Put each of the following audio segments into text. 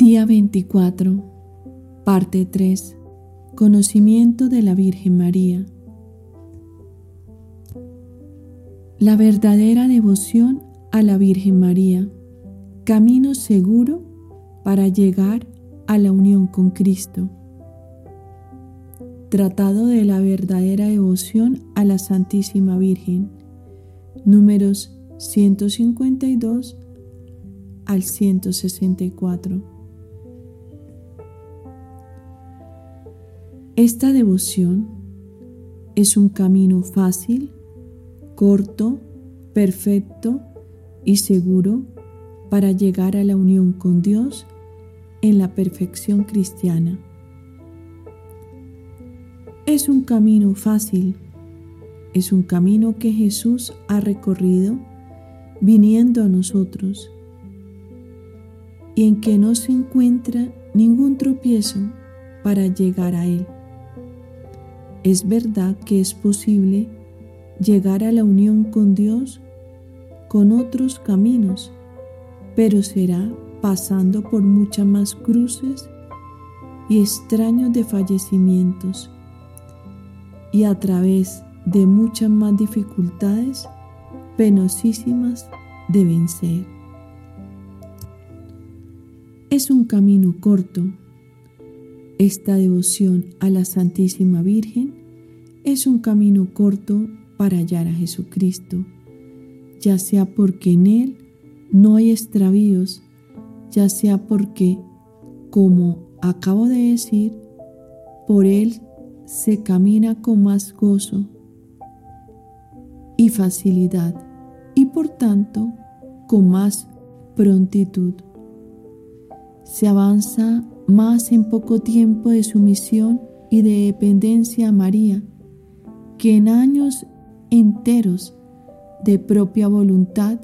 Día 24, parte 3. Conocimiento de la Virgen María. La verdadera devoción a la Virgen María, camino seguro para llegar a la unión con Cristo. Tratado de la verdadera devoción a la Santísima Virgen. Números 152 al 164. Esta devoción es un camino fácil, corto, perfecto y seguro para llegar a la unión con Dios en la perfección cristiana. Es un camino fácil, es un camino que Jesús ha recorrido viniendo a nosotros y en que no se encuentra ningún tropiezo para llegar a Él. Es verdad que es posible llegar a la unión con Dios con otros caminos, pero será pasando por muchas más cruces y extraños de fallecimientos y a través de muchas más dificultades penosísimas de vencer. Es un camino corto. Esta devoción a la Santísima Virgen es un camino corto para hallar a Jesucristo, ya sea porque en Él no hay extravíos, ya sea porque, como acabo de decir, por Él se camina con más gozo y facilidad y por tanto con más prontitud. Se avanza más en poco tiempo de sumisión y de dependencia a María que en años enteros de propia voluntad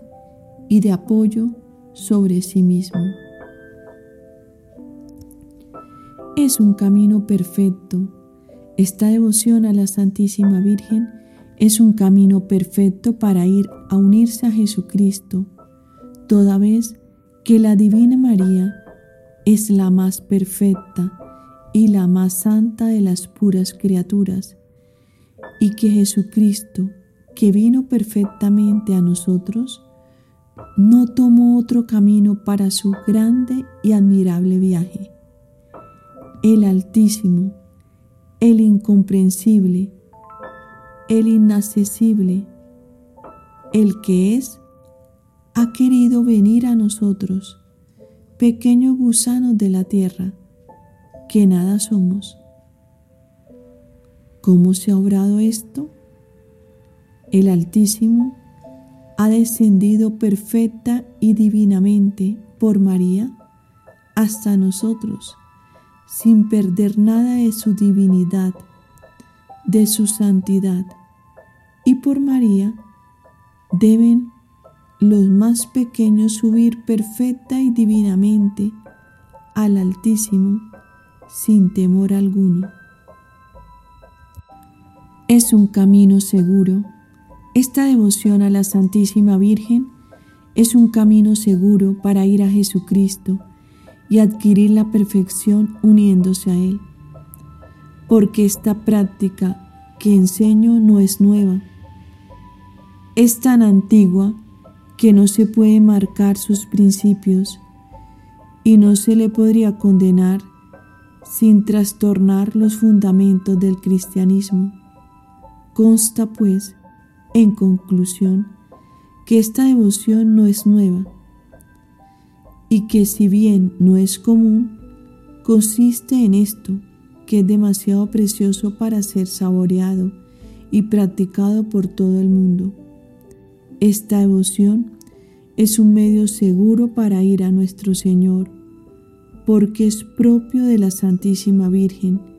y de apoyo sobre sí mismo. Es un camino perfecto. Esta devoción a la Santísima Virgen es un camino perfecto para ir a unirse a Jesucristo, toda vez que la Divina María es la más perfecta y la más santa de las puras criaturas y que Jesucristo, que vino perfectamente a nosotros, no tomó otro camino para su grande y admirable viaje. El Altísimo, el Incomprensible, el Inaccesible, el que es, ha querido venir a nosotros, pequeños gusanos de la tierra, que nada somos ¿Cómo se ha obrado esto? El Altísimo ha descendido perfecta y divinamente por María hasta nosotros, sin perder nada de su divinidad, de su santidad. Y por María deben los más pequeños subir perfecta y divinamente al Altísimo sin temor alguno. Es un camino seguro. Esta devoción a la Santísima Virgen es un camino seguro para ir a Jesucristo y adquirir la perfección uniéndose a Él. Porque esta práctica que enseño no es nueva. Es tan antigua que no se puede marcar sus principios y no se le podría condenar sin trastornar los fundamentos del cristianismo. Consta, pues, en conclusión, que esta devoción no es nueva y que si bien no es común, consiste en esto, que es demasiado precioso para ser saboreado y practicado por todo el mundo. Esta devoción es un medio seguro para ir a nuestro Señor, porque es propio de la Santísima Virgen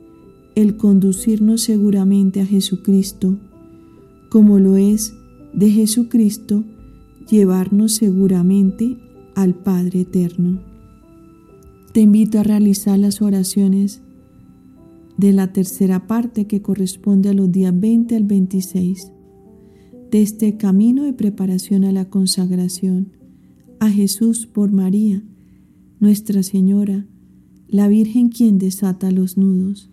el conducirnos seguramente a Jesucristo, como lo es de Jesucristo llevarnos seguramente al Padre Eterno. Te invito a realizar las oraciones de la tercera parte que corresponde a los días 20 al 26 de este camino de preparación a la consagración a Jesús por María Nuestra Señora, la Virgen quien desata los nudos.